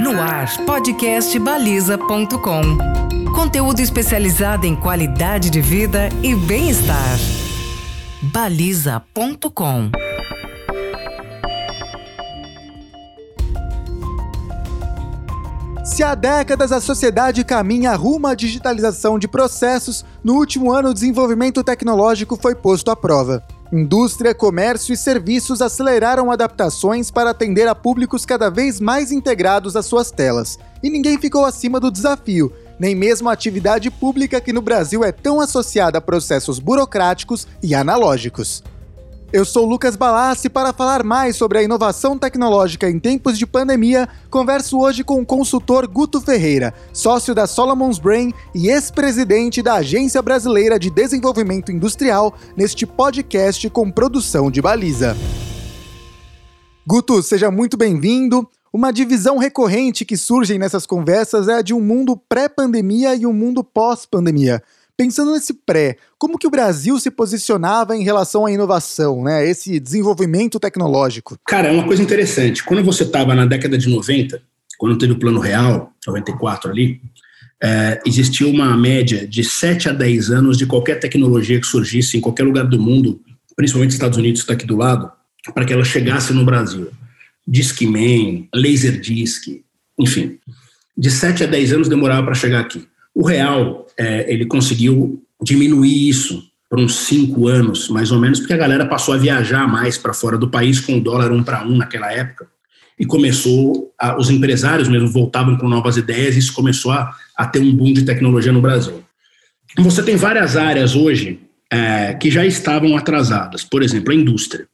No ar, podcast baliza.com. Conteúdo especializado em qualidade de vida e bem-estar. baliza.com. Se há décadas a sociedade caminha rumo à digitalização de processos, no último ano o desenvolvimento tecnológico foi posto à prova. Indústria, comércio e serviços aceleraram adaptações para atender a públicos cada vez mais integrados às suas telas. E ninguém ficou acima do desafio, nem mesmo a atividade pública que no Brasil é tão associada a processos burocráticos e analógicos. Eu sou Lucas Balassi para falar mais sobre a inovação tecnológica em tempos de pandemia. Converso hoje com o consultor Guto Ferreira, sócio da Solomon's Brain e ex-presidente da Agência Brasileira de Desenvolvimento Industrial, neste podcast com produção de baliza. Guto, seja muito bem-vindo. Uma divisão recorrente que surge nessas conversas é a de um mundo pré-pandemia e um mundo pós-pandemia. Pensando nesse pré, como que o Brasil se posicionava em relação à inovação, né? Esse desenvolvimento tecnológico? Cara, é uma coisa interessante. Quando você estava na década de 90, quando teve o Plano Real, 94 ali, é, existia uma média de 7 a 10 anos de qualquer tecnologia que surgisse em qualquer lugar do mundo, principalmente Estados Unidos, está aqui do lado, para que ela chegasse no Brasil. Discman, Laserdisc, enfim. De 7 a 10 anos demorava para chegar aqui. O real, é, ele conseguiu diminuir isso por uns cinco anos, mais ou menos, porque a galera passou a viajar mais para fora do país com o dólar um para um naquela época e começou, a, os empresários mesmo voltavam com novas ideias e isso começou a, a ter um boom de tecnologia no Brasil. Você tem várias áreas hoje é, que já estavam atrasadas, por exemplo, a indústria.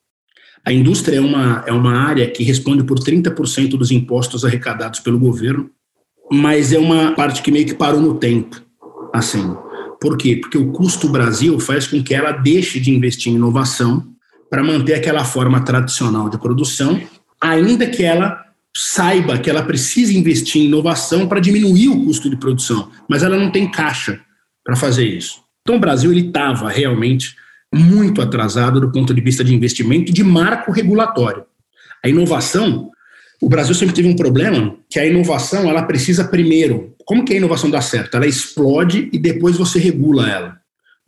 A indústria é uma, é uma área que responde por 30% dos impostos arrecadados pelo governo mas é uma parte que meio que parou no tempo, assim. Por quê? Porque o custo Brasil faz com que ela deixe de investir em inovação para manter aquela forma tradicional de produção, ainda que ela saiba que ela precisa investir em inovação para diminuir o custo de produção, mas ela não tem caixa para fazer isso. Então o Brasil ele estava realmente muito atrasado do ponto de vista de investimento e de marco regulatório. A inovação o Brasil sempre teve um problema que a inovação ela precisa primeiro. Como que a inovação dá certo? Ela explode e depois você regula ela.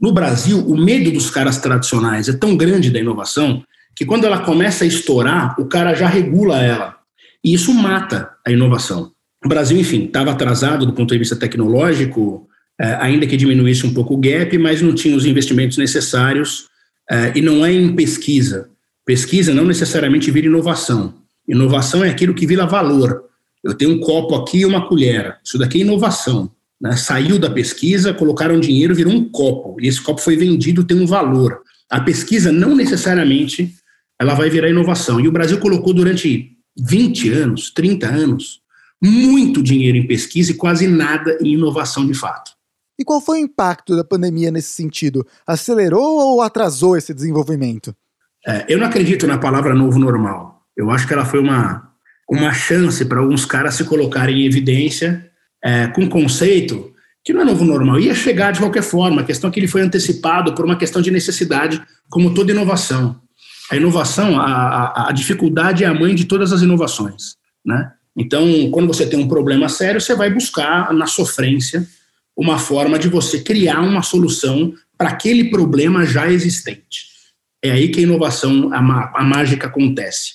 No Brasil, o medo dos caras tradicionais é tão grande da inovação que quando ela começa a estourar, o cara já regula ela. E isso mata a inovação. O Brasil, enfim, estava atrasado do ponto de vista tecnológico, eh, ainda que diminuísse um pouco o gap, mas não tinha os investimentos necessários. Eh, e não é em pesquisa. Pesquisa não necessariamente vira inovação. Inovação é aquilo que vira valor. Eu tenho um copo aqui e uma colher. Isso daqui é inovação. Né? Saiu da pesquisa, colocaram dinheiro, virou um copo. E esse copo foi vendido, tem um valor. A pesquisa não necessariamente ela vai virar inovação. E o Brasil colocou durante 20 anos, 30 anos, muito dinheiro em pesquisa e quase nada em inovação de fato. E qual foi o impacto da pandemia nesse sentido? Acelerou ou atrasou esse desenvolvimento? É, eu não acredito na palavra novo normal. Eu acho que ela foi uma, uma chance para alguns caras se colocarem em evidência é, com um conceito que não é novo normal, ia chegar de qualquer forma. A questão é que ele foi antecipado por uma questão de necessidade, como toda inovação. A inovação, a, a, a dificuldade é a mãe de todas as inovações. Né? Então, quando você tem um problema sério, você vai buscar na sofrência uma forma de você criar uma solução para aquele problema já existente. É aí que a inovação, a, a mágica acontece.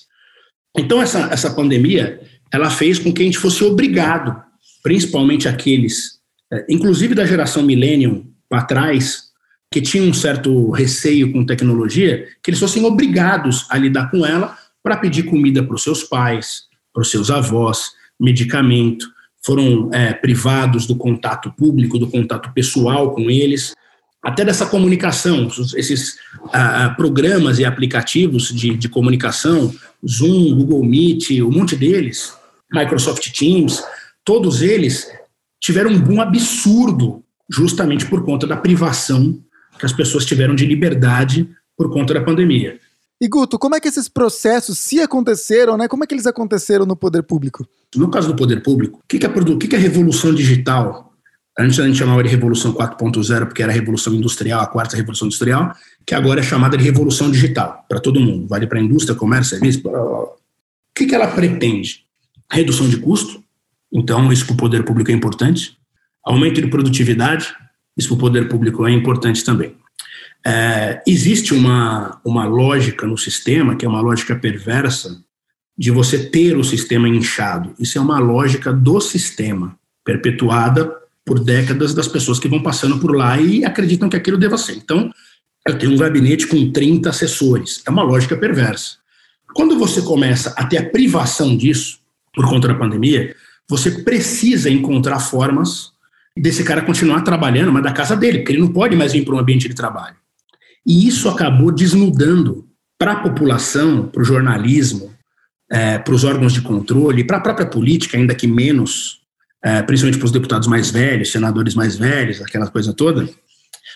Então, essa, essa pandemia, ela fez com que a gente fosse obrigado, principalmente aqueles, é, inclusive da geração millennium para trás, que tinham um certo receio com tecnologia, que eles fossem obrigados a lidar com ela para pedir comida para os seus pais, para os seus avós, medicamento, foram é, privados do contato público, do contato pessoal com eles, até dessa comunicação, esses ah, ah, programas e aplicativos de, de comunicação, Zoom, Google Meet, um monte deles, Microsoft Teams, todos eles tiveram um boom absurdo, justamente por conta da privação que as pessoas tiveram de liberdade por conta da pandemia. E Guto, como é que esses processos, se aconteceram, né? Como é que eles aconteceram no poder público? No caso do poder público, o que, que, é, que, que é revolução digital Antes a gente chamava de Revolução 4.0, porque era a Revolução Industrial, a quarta Revolução Industrial, que agora é chamada de Revolução Digital, para todo mundo. Vale para a indústria, comércio, serviço, blá, blá, blá. O que, que ela pretende? Redução de custo, Então, isso para o poder público é importante. Aumento de produtividade, isso para o poder público é importante também. É, existe uma, uma lógica no sistema, que é uma lógica perversa, de você ter o sistema inchado. Isso é uma lógica do sistema, perpetuada por décadas das pessoas que vão passando por lá e acreditam que aquilo deva ser. Então, eu tenho um gabinete com 30 assessores. É uma lógica perversa. Quando você começa a ter a privação disso, por conta da pandemia, você precisa encontrar formas desse cara continuar trabalhando, mas da casa dele, porque ele não pode mais vir para um ambiente de trabalho. E isso acabou desnudando para a população, para o jornalismo, é, para os órgãos de controle, para a própria política, ainda que menos, é, principalmente para os deputados mais velhos, senadores mais velhos, aquela coisa toda,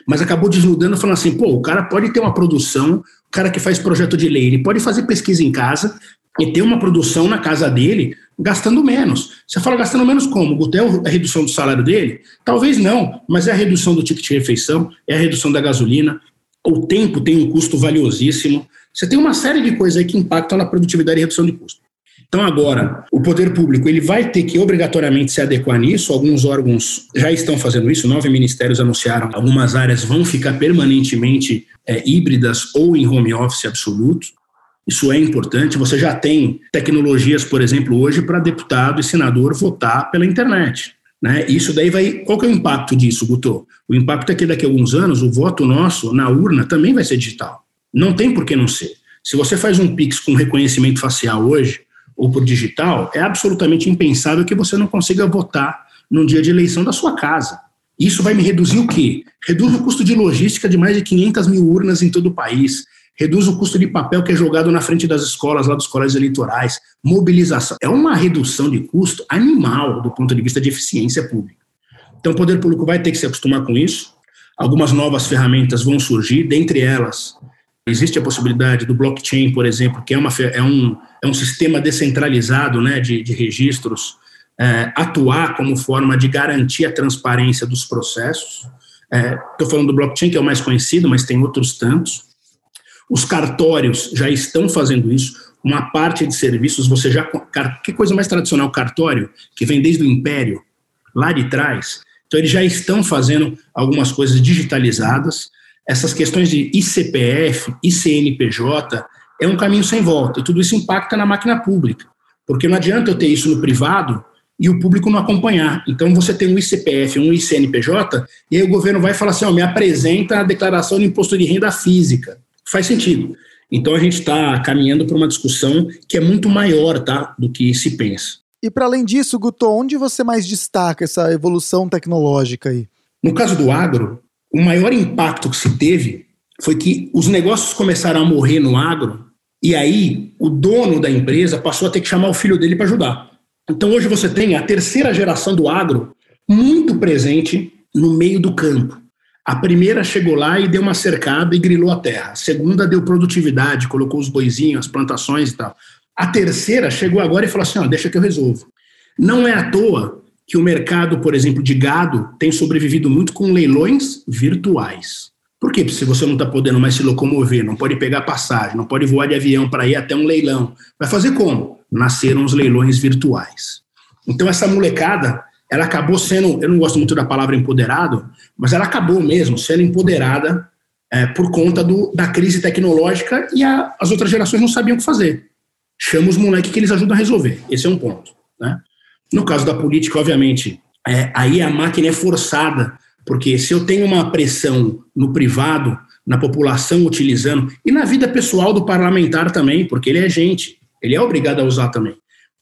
mas acabou desnudando, falando assim: pô, o cara pode ter uma produção, o cara que faz projeto de lei, ele pode fazer pesquisa em casa e ter uma produção na casa dele gastando menos. Você fala gastando menos como? Gutel, a redução do salário dele? Talvez não, mas é a redução do ticket de refeição, é a redução da gasolina, o tempo tem um custo valiosíssimo. Você tem uma série de coisas aí que impactam na produtividade e redução de custo. Então agora, o poder público ele vai ter que obrigatoriamente se adequar nisso. Alguns órgãos já estão fazendo isso. Nove ministérios anunciaram. Algumas áreas vão ficar permanentemente é, híbridas ou em home office absoluto. Isso é importante. Você já tem tecnologias, por exemplo, hoje para deputado e senador votar pela internet. Né? Isso daí vai. Qual que é o impacto disso, Guto? O impacto é que daqui a alguns anos o voto nosso na urna também vai ser digital. Não tem por que não ser. Se você faz um Pix com reconhecimento facial hoje, ou por digital, é absolutamente impensável que você não consiga votar num dia de eleição da sua casa. Isso vai me reduzir o quê? Reduz o custo de logística de mais de 500 mil urnas em todo o país reduz o custo de papel que é jogado na frente das escolas, lá dos colégios eleitorais, mobilização. É uma redução de custo animal do ponto de vista de eficiência pública. Então, o poder público vai ter que se acostumar com isso. Algumas novas ferramentas vão surgir, dentre elas, existe a possibilidade do blockchain, por exemplo, que é, uma, é, um, é um sistema descentralizado né, de, de registros, é, atuar como forma de garantir a transparência dos processos. Estou é, falando do blockchain, que é o mais conhecido, mas tem outros tantos. Os cartórios já estão fazendo isso. Uma parte de serviços você já. Que coisa mais tradicional, cartório, que vem desde o Império, lá de trás. Então, eles já estão fazendo algumas coisas digitalizadas. Essas questões de ICPF, ICNPJ, é um caminho sem volta. E tudo isso impacta na máquina pública. Porque não adianta eu ter isso no privado e o público não acompanhar. Então, você tem um ICPF, um ICNPJ, e aí o governo vai falar assim: ó, me apresenta a declaração de imposto de renda física faz sentido. Então a gente está caminhando para uma discussão que é muito maior tá, do que se pensa. E para além disso, Guto, onde você mais destaca essa evolução tecnológica aí? No caso do agro, o maior impacto que se teve foi que os negócios começaram a morrer no agro e aí o dono da empresa passou a ter que chamar o filho dele para ajudar. Então hoje você tem a terceira geração do agro muito presente no meio do campo. A primeira chegou lá e deu uma cercada e grilou a terra. A segunda deu produtividade, colocou os boizinhos, as plantações e tal. A terceira chegou agora e falou assim: ó, deixa que eu resolvo. Não é à toa que o mercado, por exemplo, de gado tem sobrevivido muito com leilões virtuais. Por quê? Porque se você não está podendo mais se locomover, não pode pegar passagem, não pode voar de avião para ir até um leilão, vai fazer como? Nasceram os leilões virtuais. Então, essa molecada ela acabou sendo, eu não gosto muito da palavra empoderado, mas ela acabou mesmo sendo empoderada é, por conta do, da crise tecnológica e a, as outras gerações não sabiam o que fazer. Chama os moleques que eles ajudam a resolver. Esse é um ponto. Né? No caso da política, obviamente, é, aí a máquina é forçada, porque se eu tenho uma pressão no privado, na população utilizando, e na vida pessoal do parlamentar também, porque ele é gente, ele é obrigado a usar também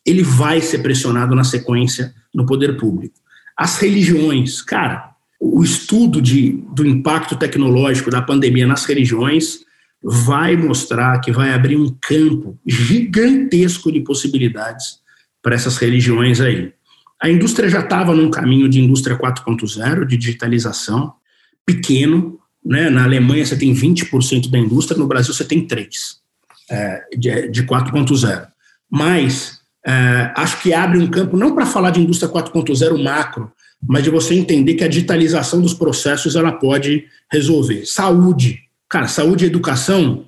ele vai ser pressionado na sequência no poder público. As religiões, cara, o estudo de, do impacto tecnológico da pandemia nas religiões vai mostrar que vai abrir um campo gigantesco de possibilidades para essas religiões aí. A indústria já estava num caminho de indústria 4.0, de digitalização, pequeno. Né? Na Alemanha você tem 20% da indústria, no Brasil você tem 3% é, de, de 4.0. Mas é, acho que abre um campo não para falar de indústria 4.0 macro, mas de você entender que a digitalização dos processos ela pode resolver. Saúde, cara, saúde e educação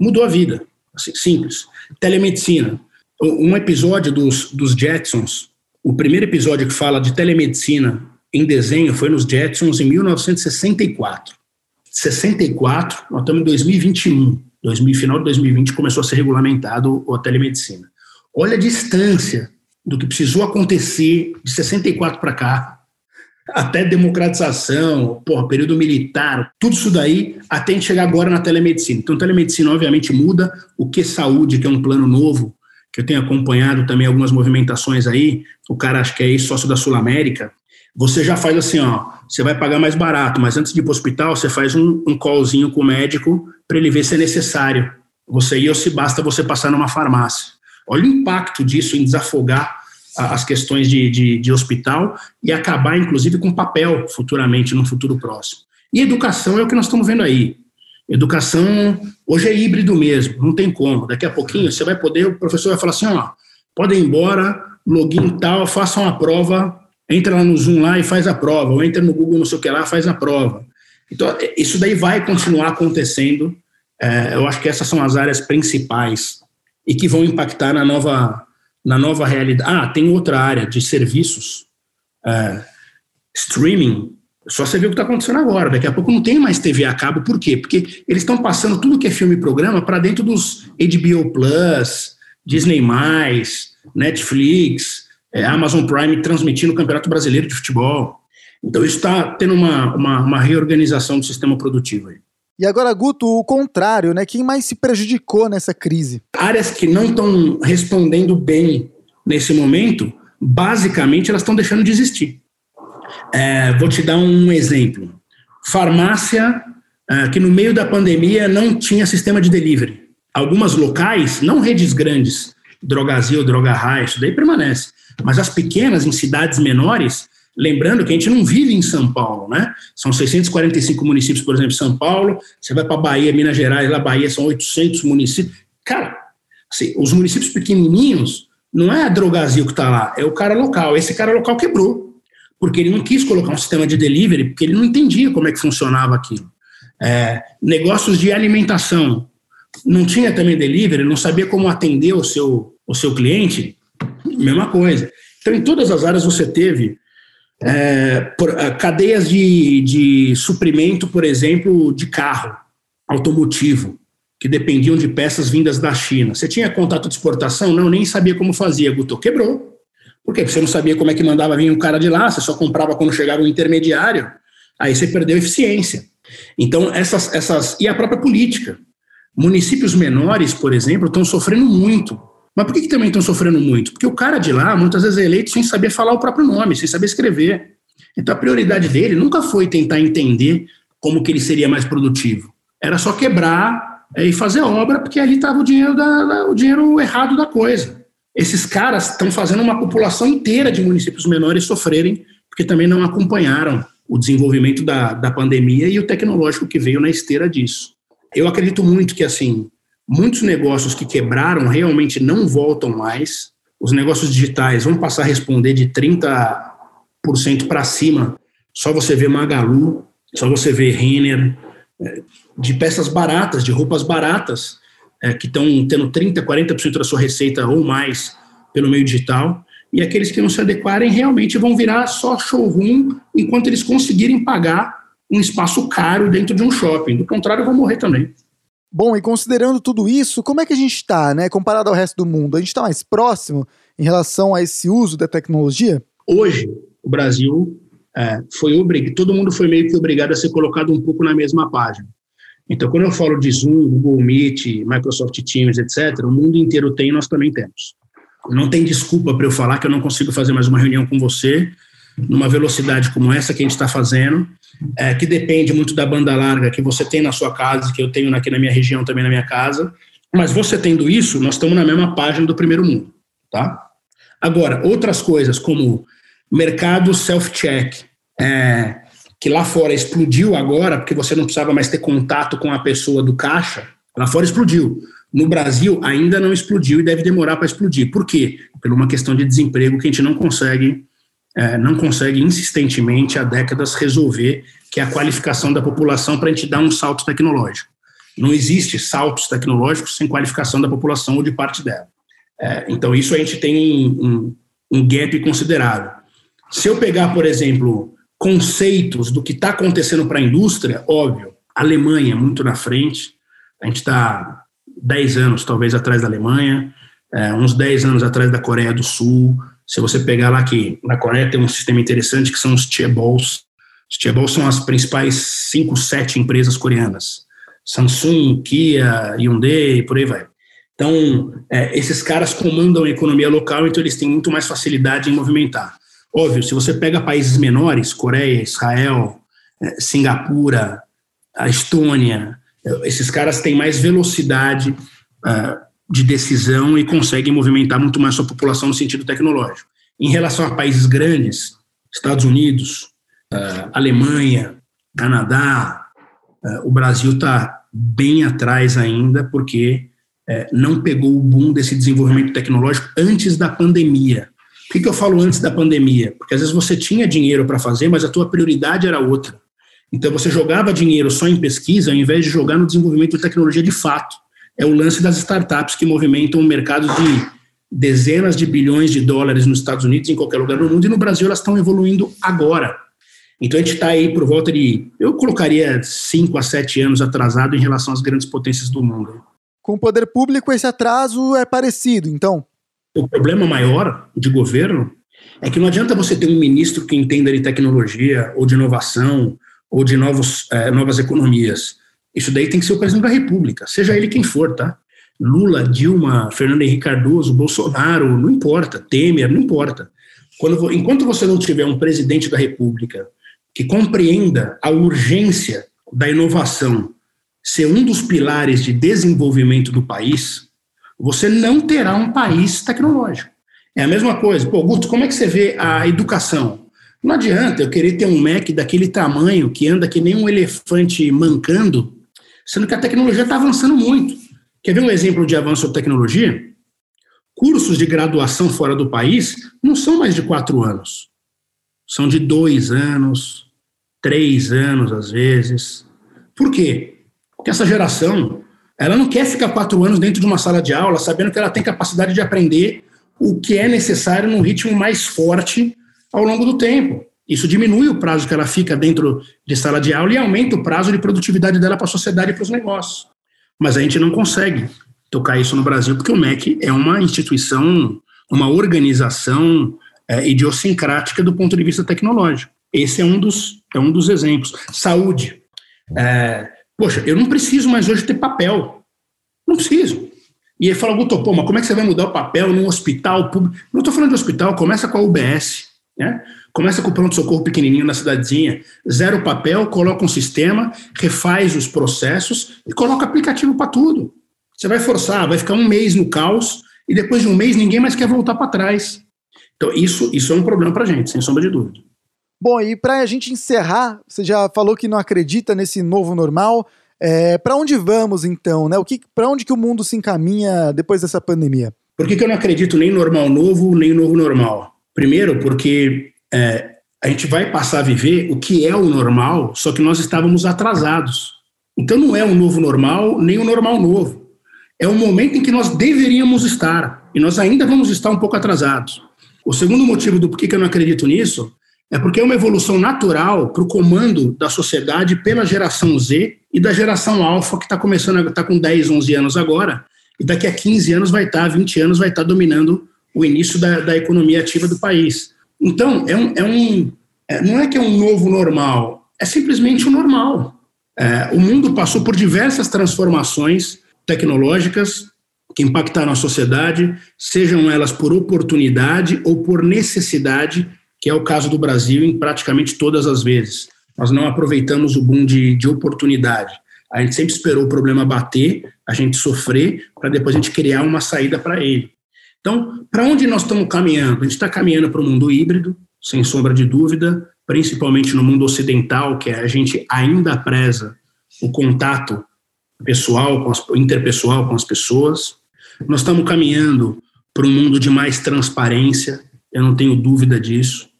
mudou a vida, assim, simples. Telemedicina, um episódio dos, dos Jetsons O primeiro episódio que fala de telemedicina em desenho foi nos Jetsons em 1964. 64, nós estamos em 2021. 2000, final de 2020 começou a ser regulamentado a telemedicina. Olha a distância do que precisou acontecer de 64 para cá, até democratização, porra, período militar, tudo isso daí, até a gente chegar agora na telemedicina. Então, telemedicina, obviamente, muda. O que saúde, que é um plano novo, que eu tenho acompanhado também algumas movimentações aí, o cara acho que é ex-sócio da Sul América, você já faz assim, ó, você vai pagar mais barato, mas antes de ir para o hospital, você faz um, um callzinho com o médico para ele ver se é necessário você ir ou se basta você passar numa farmácia. Olha o impacto disso em desafogar as questões de, de, de hospital e acabar, inclusive, com papel futuramente, no futuro próximo. E educação é o que nós estamos vendo aí. Educação hoje é híbrido mesmo, não tem como. Daqui a pouquinho você vai poder, o professor vai falar assim: ó, podem ir embora, login tal, façam a prova, entra lá no Zoom lá e faz a prova, ou entra no Google não sei o que lá, faz a prova. Então, isso daí vai continuar acontecendo. É, eu acho que essas são as áreas principais e que vão impactar na nova, na nova realidade. Ah, tem outra área de serviços, é, streaming. Só você vê o que está acontecendo agora. Daqui a pouco não tem mais TV a cabo. Por quê? Porque eles estão passando tudo que é filme e programa para dentro dos HBO Plus, Disney, Netflix, é, Amazon Prime transmitindo o Campeonato Brasileiro de Futebol. Então, isso está tendo uma, uma, uma, reorganização do sistema produtivo aí. E agora, Guto, o contrário, né? Quem mais se prejudicou nessa crise? Áreas que não estão respondendo bem nesse momento, basicamente elas estão deixando de existir. É, vou te dar um exemplo. Farmácia é, que no meio da pandemia não tinha sistema de delivery. Algumas locais, não redes grandes, Drogazil, Droga Raia, isso daí permanece. Mas as pequenas, em cidades menores, Lembrando que a gente não vive em São Paulo, né? São 645 municípios, por exemplo, São Paulo. Você vai para Bahia, Minas Gerais, lá Bahia são 800 municípios. Cara, assim, os municípios pequenininhos, não é a Drogazil que está lá, é o cara local. Esse cara local quebrou, porque ele não quis colocar um sistema de delivery, porque ele não entendia como é que funcionava aquilo. É, negócios de alimentação, não tinha também delivery, não sabia como atender o seu, o seu cliente, mesma coisa. Então, em todas as áreas você teve é, por, é, cadeias de, de suprimento, por exemplo, de carro automotivo, que dependiam de peças vindas da China. Você tinha contato de exportação? Não, nem sabia como fazia. Guto, quebrou. Por quê? Porque você não sabia como é que mandava vir um cara de lá, você só comprava quando chegava um intermediário, aí você perdeu eficiência. Então, essas, essas. E a própria política. Municípios menores, por exemplo, estão sofrendo muito mas por que, que também estão sofrendo muito? Porque o cara de lá, muitas vezes, é eleito sem saber falar o próprio nome, sem saber escrever. Então a prioridade dele nunca foi tentar entender como que ele seria mais produtivo. Era só quebrar é, e fazer obra, porque ali estava o da, da, o dinheiro errado da coisa. Esses caras estão fazendo uma população inteira de municípios menores sofrerem, porque também não acompanharam o desenvolvimento da, da pandemia e o tecnológico que veio na esteira disso. Eu acredito muito que, assim, Muitos negócios que quebraram realmente não voltam mais. Os negócios digitais vão passar a responder de 30% para cima. Só você vê Magalu, só você vê Renner, é, de peças baratas, de roupas baratas, é, que estão tendo 30%, 40% da sua receita ou mais pelo meio digital. E aqueles que não se adequarem realmente vão virar só showroom enquanto eles conseguirem pagar um espaço caro dentro de um shopping. Do contrário, vão morrer também. Bom, e considerando tudo isso, como é que a gente está, né, comparado ao resto do mundo? A gente está mais próximo em relação a esse uso da tecnologia? Hoje, o Brasil é, foi obrigado, todo mundo foi meio que obrigado a ser colocado um pouco na mesma página. Então, quando eu falo de Zoom, Google Meet, Microsoft Teams, etc., o mundo inteiro tem, nós também temos. Não tem desculpa para eu falar que eu não consigo fazer mais uma reunião com você numa velocidade como essa que a gente está fazendo, é, que depende muito da banda larga que você tem na sua casa, que eu tenho aqui na minha região também na minha casa. Mas você tendo isso, nós estamos na mesma página do primeiro mundo, tá? Agora, outras coisas como mercado self-check, é, que lá fora explodiu agora, porque você não precisava mais ter contato com a pessoa do caixa, lá fora explodiu. No Brasil, ainda não explodiu e deve demorar para explodir. Por quê? Por uma questão de desemprego que a gente não consegue é, não consegue insistentemente há décadas resolver, que é a qualificação da população para a gente dar um salto tecnológico. Não existe saltos tecnológicos sem qualificação da população ou de parte dela. É, então, isso a gente tem um, um, gap considerável. Se eu pegar, por exemplo, conceitos do que está acontecendo para a indústria, óbvio, Alemanha muito na frente, a gente está 10 anos talvez atrás da Alemanha, é, uns 10 anos atrás da Coreia do Sul. Se você pegar lá que na Coreia tem um sistema interessante que são os chaebols. Os chaebols são as principais 5, 7 empresas coreanas. Samsung, Kia, Hyundai, por aí vai. Então, é, esses caras comandam a economia local, então eles têm muito mais facilidade em movimentar. Óbvio, se você pega países menores, Coreia, Israel, é, Singapura, a Estônia, é, esses caras têm mais velocidade uh, de decisão e conseguem movimentar muito mais sua população no sentido tecnológico. Em relação a países grandes, Estados Unidos, uh, Alemanha, Canadá, uh, o Brasil está bem atrás ainda, porque é, não pegou o boom desse desenvolvimento tecnológico antes da pandemia. Que, que eu falo antes da pandemia? Porque às vezes você tinha dinheiro para fazer, mas a tua prioridade era outra. Então você jogava dinheiro só em pesquisa ao invés de jogar no desenvolvimento de tecnologia de fato. É o lance das startups que movimentam um mercado de dezenas de bilhões de dólares nos Estados Unidos, em qualquer lugar do mundo, e no Brasil elas estão evoluindo agora. Então a gente está aí por volta de, eu colocaria cinco a sete anos atrasado em relação às grandes potências do mundo. Com o poder público, esse atraso é parecido, então? O problema maior de governo é que não adianta você ter um ministro que entenda de tecnologia ou de inovação ou de novos, é, novas economias. Isso daí tem que ser o presidente da República, seja ele quem for, tá? Lula, Dilma, Fernando Henrique Cardoso, Bolsonaro, não importa, Temer, não importa. Quando, enquanto você não tiver um presidente da República que compreenda a urgência da inovação ser um dos pilares de desenvolvimento do país, você não terá um país tecnológico. É a mesma coisa. Pô, Guto, como é que você vê a educação? Não adianta eu querer ter um Mac daquele tamanho que anda que nem um elefante mancando, sendo que a tecnologia está avançando muito. Quer ver um exemplo de avanço da tecnologia? Cursos de graduação fora do país não são mais de quatro anos. São de dois anos, três anos às vezes. Por quê? Porque essa geração, ela não quer ficar quatro anos dentro de uma sala de aula sabendo que ela tem capacidade de aprender o que é necessário num ritmo mais forte ao longo do tempo. Isso diminui o prazo que ela fica dentro de sala de aula e aumenta o prazo de produtividade dela para a sociedade e para os negócios. Mas a gente não consegue tocar isso no Brasil porque o MEC é uma instituição, uma organização é, idiosincrática do ponto de vista tecnológico. Esse é um dos, é um dos exemplos. Saúde. É, Poxa, eu não preciso mais hoje ter papel. Não preciso. E ele fala, Guto, pô, mas como é que você vai mudar o papel num hospital público? Não estou falando de hospital, começa com a UBS, né? Começa com o pronto-socorro pequenininho na cidadezinha, zero papel, coloca um sistema, refaz os processos e coloca aplicativo para tudo. Você vai forçar, vai ficar um mês no caos e depois de um mês ninguém mais quer voltar para trás. Então, isso, isso é um problema para a gente, sem sombra de dúvida. Bom, e para a gente encerrar, você já falou que não acredita nesse novo normal. É, para onde vamos então, né? O que, para onde que o mundo se encaminha depois dessa pandemia? Por que, que eu não acredito nem normal novo nem novo normal? Primeiro, porque é, a gente vai passar a viver o que é o normal, só que nós estávamos atrasados. Então não é um novo normal nem um normal novo. É um momento em que nós deveríamos estar e nós ainda vamos estar um pouco atrasados. O segundo motivo do porquê que eu não acredito nisso é porque é uma evolução natural para o comando da sociedade pela geração Z e da geração alfa, que está começando, está com 10, 11 anos agora, e daqui a 15 anos vai estar, tá, 20 anos vai estar tá dominando o início da, da economia ativa do país. Então, é um, é um é, não é que é um novo normal, é simplesmente o um normal. É, o mundo passou por diversas transformações tecnológicas que impactaram a sociedade, sejam elas por oportunidade ou por necessidade que é o caso do Brasil em praticamente todas as vezes. Nós não aproveitamos o boom de, de oportunidade. A gente sempre esperou o problema bater, a gente sofrer, para depois a gente criar uma saída para ele. Então, para onde nós estamos caminhando? A gente está caminhando para o mundo híbrido, sem sombra de dúvida, principalmente no mundo ocidental, que a gente ainda preza o contato pessoal, com as, interpessoal com as pessoas. Nós estamos caminhando para um mundo de mais transparência, eu não tenho dúvida disso.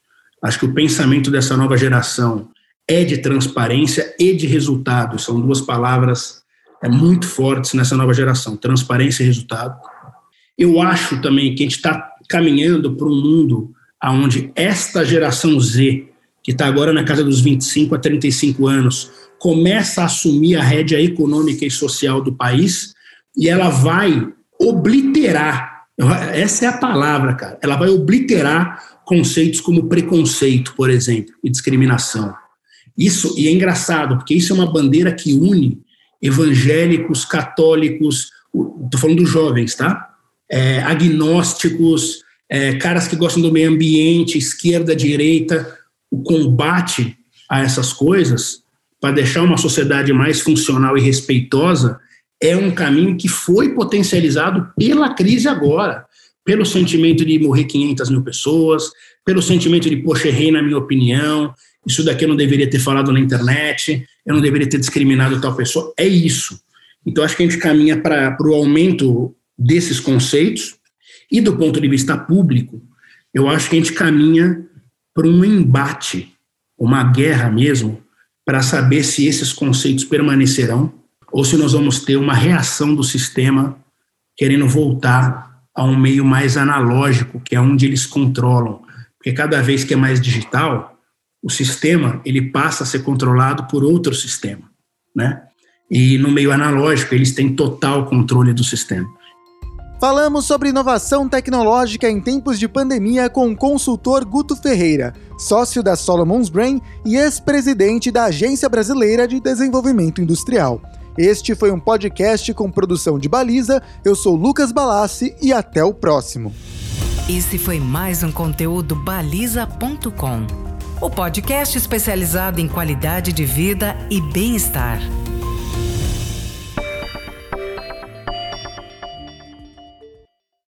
Acho que o pensamento dessa nova geração é de transparência e de resultado. São duas palavras é, muito fortes nessa nova geração: transparência e resultado. Eu acho também que a gente está caminhando para um mundo onde esta geração Z, que está agora na casa dos 25 a 35 anos, começa a assumir a rédea econômica e social do país e ela vai obliterar, essa é a palavra, cara, ela vai obliterar conceitos como preconceito, por exemplo, e discriminação. Isso, e é engraçado, porque isso é uma bandeira que une evangélicos, católicos, estou falando dos jovens, tá? É, agnósticos, é, caras que gostam do meio ambiente, esquerda, direita, o combate a essas coisas para deixar uma sociedade mais funcional e respeitosa é um caminho que foi potencializado pela crise agora, pelo sentimento de morrer 500 mil pessoas, pelo sentimento de, poxa, errei na minha opinião, isso daqui eu não deveria ter falado na internet, eu não deveria ter discriminado tal pessoa. É isso. Então, acho que a gente caminha para o aumento desses conceitos, e do ponto de vista público, eu acho que a gente caminha para um embate, uma guerra mesmo, para saber se esses conceitos permanecerão ou se nós vamos ter uma reação do sistema querendo voltar a um meio mais analógico, que é onde eles controlam. Porque cada vez que é mais digital, o sistema ele passa a ser controlado por outro sistema, né? E no meio analógico eles têm total controle do sistema. Falamos sobre inovação tecnológica em tempos de pandemia com o consultor Guto Ferreira, sócio da Solomon's Brain e ex-presidente da Agência Brasileira de Desenvolvimento Industrial. Este foi um podcast com produção de Baliza. Eu sou Lucas Balassi e até o próximo. Esse foi mais um conteúdo baliza.com, o podcast especializado em qualidade de vida e bem-estar.